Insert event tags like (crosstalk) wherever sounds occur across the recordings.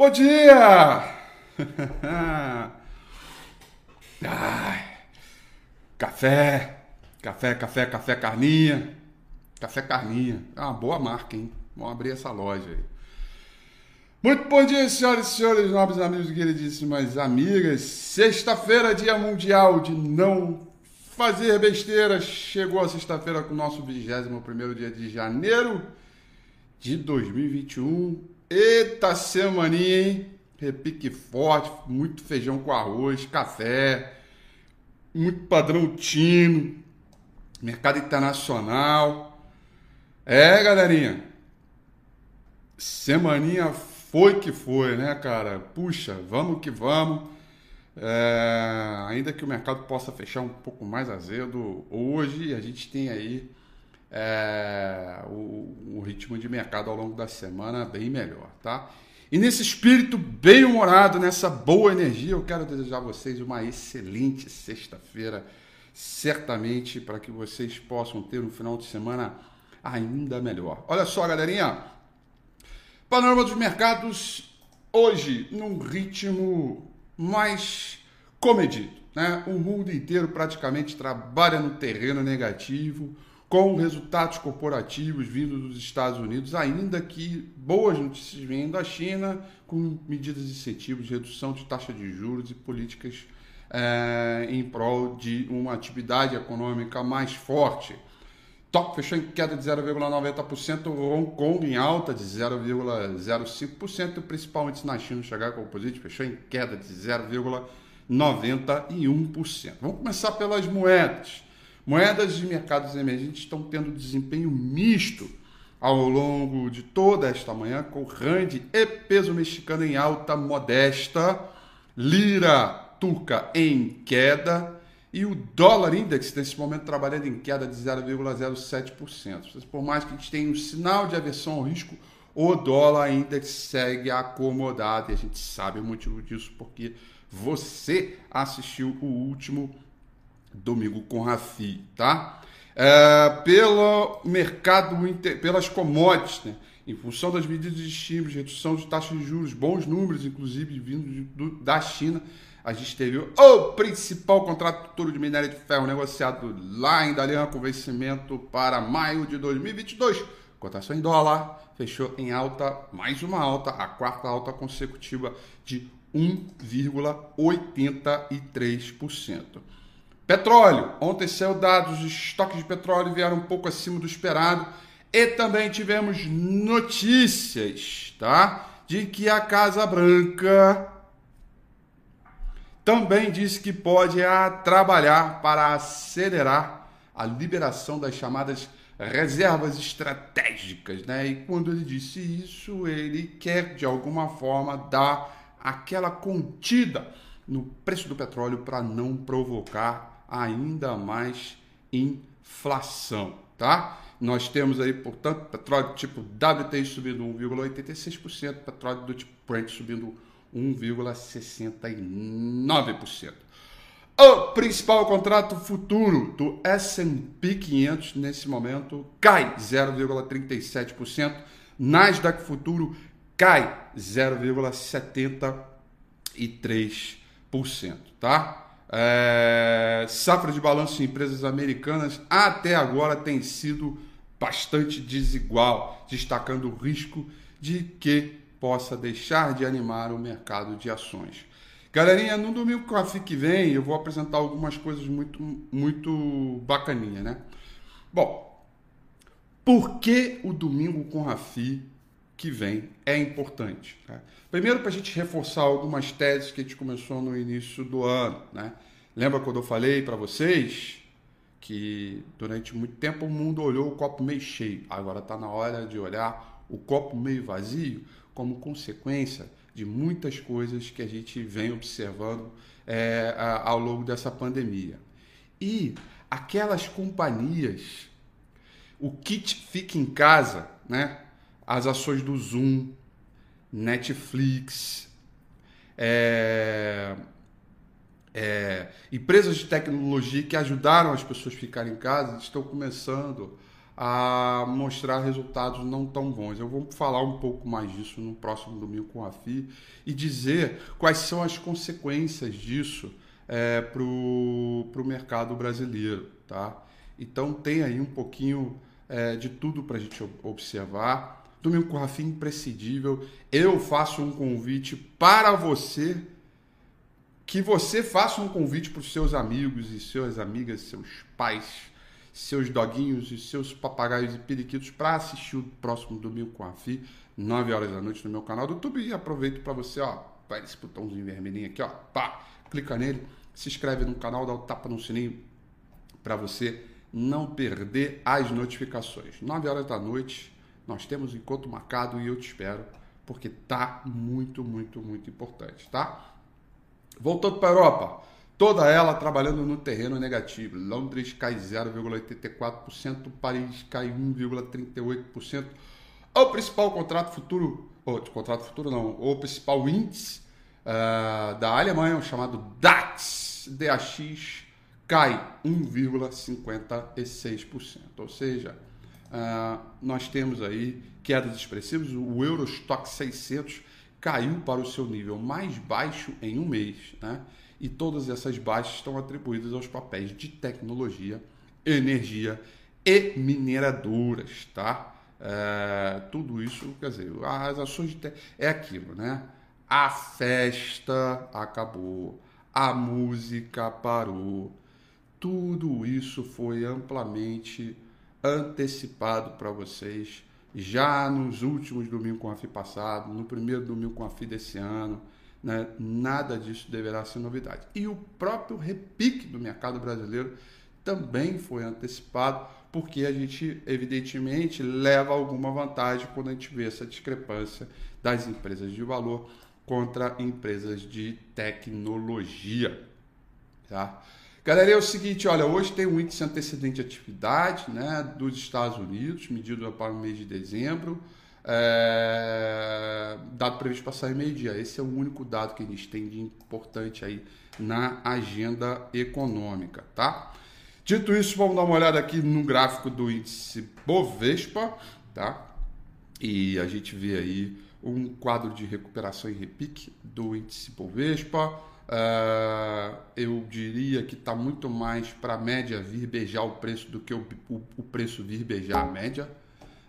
Bom dia! (laughs) Ai, café, café, café, café carninha. Café carninha. É uma boa marca, hein? Vamos abrir essa loja aí. Muito bom dia, senhoras e senhores, nobres amigos e queridíssimas amigas. Sexta-feira, dia mundial de não fazer besteira. Chegou a sexta-feira com o nosso 21 dia de janeiro de 2021. Eita semaninha, hein? Repique forte, muito feijão com arroz, café, muito padrão tino, mercado internacional. É, galerinha. Semaninha foi que foi, né, cara? Puxa, vamos que vamos. É, ainda que o mercado possa fechar um pouco mais azedo, hoje a gente tem aí é, o, o, ritmo de mercado ao longo da semana bem melhor, tá? E nesse espírito bem humorado, nessa boa energia, eu quero desejar a vocês uma excelente sexta-feira, certamente para que vocês possam ter um final de semana ainda melhor. Olha só, galerinha, panorama dos mercados hoje num ritmo mais comedido, né? O mundo inteiro praticamente trabalha no terreno negativo com resultados corporativos vindos dos Estados Unidos, ainda que boas notícias vêm da China, com medidas de incentivos, redução de taxa de juros e políticas é, em prol de uma atividade econômica mais forte. Tóquio fechou em queda de 0,90%, Hong Kong em alta de 0,05%, o principal na China, o Shanghai Composite, fechou em queda de 0,91%. Vamos começar pelas moedas. Moedas de mercados emergentes estão tendo desempenho misto ao longo de toda esta manhã, com rand e peso mexicano em alta modesta, lira turca em queda e o dólar index nesse momento trabalhando em queda de 0,07%. Por mais que a gente tenha um sinal de aversão ao risco, o dólar index segue acomodado e a gente sabe o motivo disso porque você assistiu o último domingo com Rafi, tá? É, pelo mercado, pelas commodities, né? em função das medidas de estímulo, redução de taxas de juros, bons números, inclusive vindo da China, a gente teve o principal contrato de minério de ferro negociado lá em Dalian com vencimento para maio de 2022. Cotação em dólar fechou em alta, mais uma alta, a quarta alta consecutiva de 1,83%. Petróleo. Ontem saiu dados de estoques de petróleo vieram um pouco acima do esperado. E também tivemos notícias, tá? De que a Casa Branca também disse que pode a, trabalhar para acelerar a liberação das chamadas reservas estratégicas, né? E quando ele disse isso, ele quer de alguma forma dar aquela contida no preço do petróleo para não provocar ainda mais inflação, tá? Nós temos aí, portanto, petróleo tipo WTI subindo 1,86%, petróleo do tipo Brent subindo 1,69%. O principal contrato futuro do S&P 500 nesse momento cai 0,37%, Nasdaq futuro cai 0,73%, tá? É, safra de balanço em empresas americanas até agora tem sido bastante desigual, destacando o risco de que possa deixar de animar o mercado de ações. Galerinha, no domingo FIC que vem eu vou apresentar algumas coisas muito, muito bacaninha, né? Bom, por que o domingo com a FI que vem é importante. Tá? Primeiro, para a gente reforçar algumas teses que a gente começou no início do ano. Né? Lembra quando eu falei para vocês que durante muito tempo o mundo olhou o copo meio cheio, agora está na hora de olhar o copo meio vazio como consequência de muitas coisas que a gente vem observando é, ao longo dessa pandemia. E aquelas companhias, o kit fica em casa, né? As ações do Zoom, Netflix, é, é, empresas de tecnologia que ajudaram as pessoas a ficarem em casa estão começando a mostrar resultados não tão bons. Eu vou falar um pouco mais disso no próximo domingo com a FI e dizer quais são as consequências disso é, para o mercado brasileiro. Tá? Então tem aí um pouquinho é, de tudo para a gente observar. Domingo com a FI imprescindível. Eu faço um convite para você que você faça um convite para os seus amigos e suas amigas, seus pais, seus doguinhos e seus papagaios e periquitos para assistir o próximo domingo com a FI, 9 horas da noite no meu canal do YouTube. E aproveito para você, ó, vai esse botãozinho vermelhinho aqui, ó, pá, clica nele, se inscreve no canal, dá o tapa no sininho para você não perder as notificações. 9 horas da noite, nós temos encontro marcado e eu te espero, porque tá muito, muito, muito importante, tá? Voltando para a Europa, toda ela trabalhando no terreno negativo. Londres cai 0,84%, Paris cai 1,38%. O principal contrato futuro, ou contrato futuro não, o principal índice uh, da Alemanha, o chamado DAX, DAX, cai 1,56%. Ou seja, uh, nós temos aí quedas expressivas. O Eurostock 600 caiu para o seu nível mais baixo em um mês, né? E todas essas baixas estão atribuídas aos papéis de tecnologia, energia e mineradoras, tá? É, tudo isso, quer dizer, as ações de te... é aquilo, né? A festa acabou, a música parou, tudo isso foi amplamente antecipado para vocês já nos últimos domingos com a FI passado, no primeiro domingo com a FI desse ano, né, nada disso deverá ser novidade. E o próprio repique do mercado brasileiro também foi antecipado, porque a gente, evidentemente, leva alguma vantagem quando a gente vê essa discrepância das empresas de valor contra empresas de tecnologia. Tá? Galera, é o seguinte, olha, hoje tem um índice antecedente de atividade né, dos Estados Unidos, medido para o mês de dezembro, é, dado previsto para sair meio-dia. Esse é o único dado que a gente tem de importante aí na agenda econômica, tá? Dito isso, vamos dar uma olhada aqui no gráfico do índice Bovespa, tá? E a gente vê aí um quadro de recuperação e repique do índice Bovespa. Uh, eu diria que está muito mais para a média vir beijar o preço do que o, o, o preço vir beijar a média.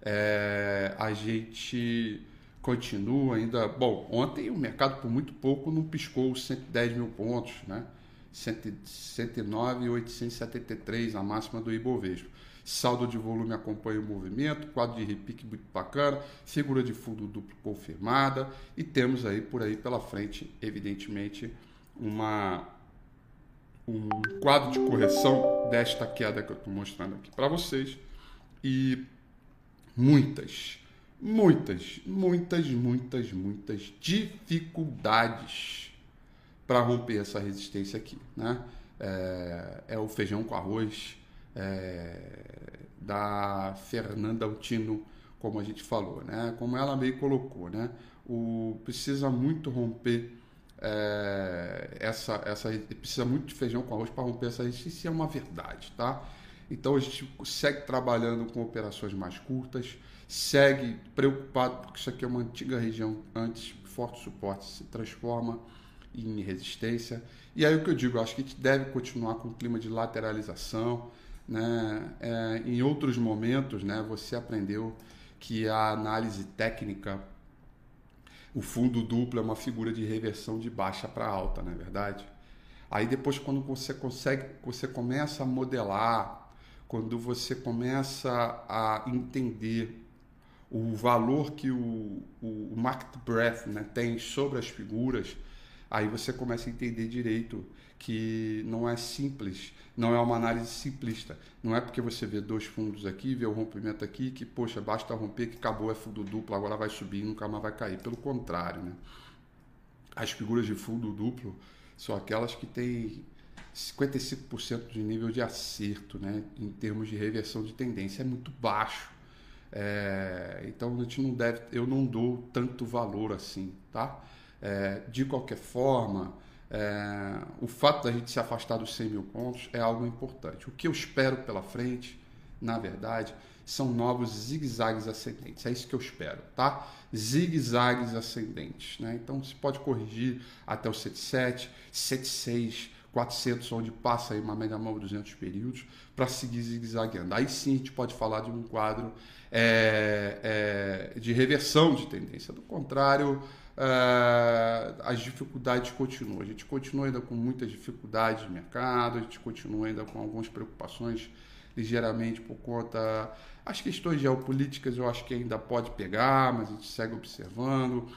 É, a gente continua ainda. Bom, ontem o mercado por muito pouco não piscou os 110 mil pontos, né? 109,873 a máxima do Ibovespa. Saldo de volume acompanha o movimento, quadro de repique muito bacana, figura de fundo duplo confirmada e temos aí por aí pela frente, evidentemente, uma, um quadro de correção desta queda que eu estou mostrando aqui para vocês e muitas, muitas, muitas, muitas, muitas dificuldades para romper essa resistência aqui, né? É, é o feijão com arroz é, da Fernanda Altino, como a gente falou, né? Como ela meio colocou, né? O precisa muito romper é, essa, essa precisa muito de feijão com arroz para romper essa resistência, é uma verdade, tá? Então a gente segue trabalhando com operações mais curtas, segue preocupado porque isso aqui é uma antiga região antes, forte suporte se transforma em resistência. E aí o que eu digo, eu acho que a gente deve continuar com o clima de lateralização, né? É, em outros momentos, né, você aprendeu que a análise técnica o fundo duplo é uma figura de reversão de baixa para alta, não é verdade? Aí depois quando você consegue, você começa a modelar, quando você começa a entender o valor que o, o market breadth né, tem sobre as figuras, aí você começa a entender direito que não é simples, não é uma análise simplista. Não é porque você vê dois fundos aqui, vê o rompimento aqui, que, poxa, basta romper que acabou, é fundo duplo, agora vai subir e nunca mais vai cair. Pelo contrário, né? As figuras de fundo duplo são aquelas que têm 55% de nível de acerto, né? Em termos de reversão de tendência, é muito baixo. É, então a gente não deve, eu não dou tanto valor assim, tá? É, de qualquer forma, é, o fato da gente se afastar dos 100 mil pontos é algo importante. O que eu espero pela frente na verdade, são novos zigue-zagues ascendentes. É isso que eu espero, tá? Zigue-zagues ascendentes, né? Então você pode corrigir até o 77, 76, 400, onde passa aí uma média móvel 200 períodos, para seguir zigue-zagueando. Aí sim a gente pode falar de um quadro é, é, de reversão de tendência. Do contrário, é, as dificuldades continuam. A gente continua ainda com muitas dificuldades de mercado, a gente continua ainda com algumas preocupações ligeiramente por conta. As questões geopolíticas eu acho que ainda pode pegar, mas a gente segue observando.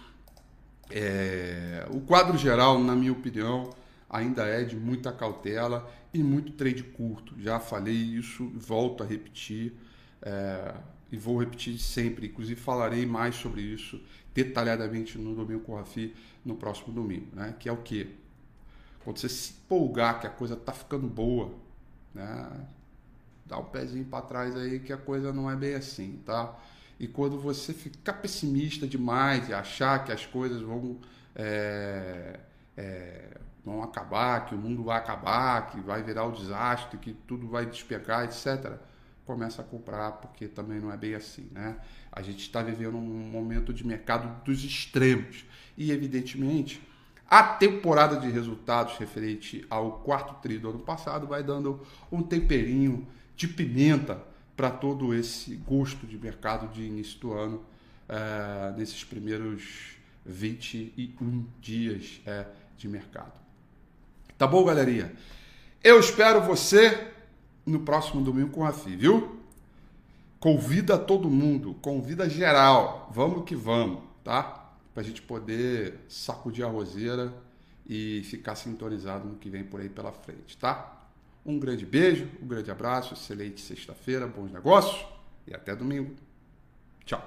É, o quadro geral, na minha opinião, ainda é de muita cautela e muito trade curto. Já falei isso, volto a repetir é, e vou repetir sempre. Inclusive falarei mais sobre isso detalhadamente no Domingo com o Rafi no próximo domingo, né? Que é o que? Quando você se empolgar que a coisa tá ficando boa, né? Dá um pezinho para trás aí que a coisa não é bem assim, tá? E quando você ficar pessimista demais e achar que as coisas vão é, é, vão acabar, que o mundo vai acabar, que vai virar o um desastre, que tudo vai despegar, etc., começa a comprar, porque também não é bem assim, né? A gente está vivendo um momento de mercado dos extremos. E, evidentemente, a temporada de resultados referente ao quarto tri do ano passado vai dando um temperinho de pimenta para todo esse gosto de mercado de início do ano, é, nesses primeiros 21 dias é, de mercado. Tá bom, galerinha? Eu espero você no próximo domingo com a FI, viu? Convida todo mundo, convida geral. Vamos que vamos, tá? Pra gente poder sacudir a roseira e ficar sintonizado no que vem por aí pela frente, tá? Um grande beijo, um grande abraço, excelente sexta-feira, bons negócios e até domingo. Tchau.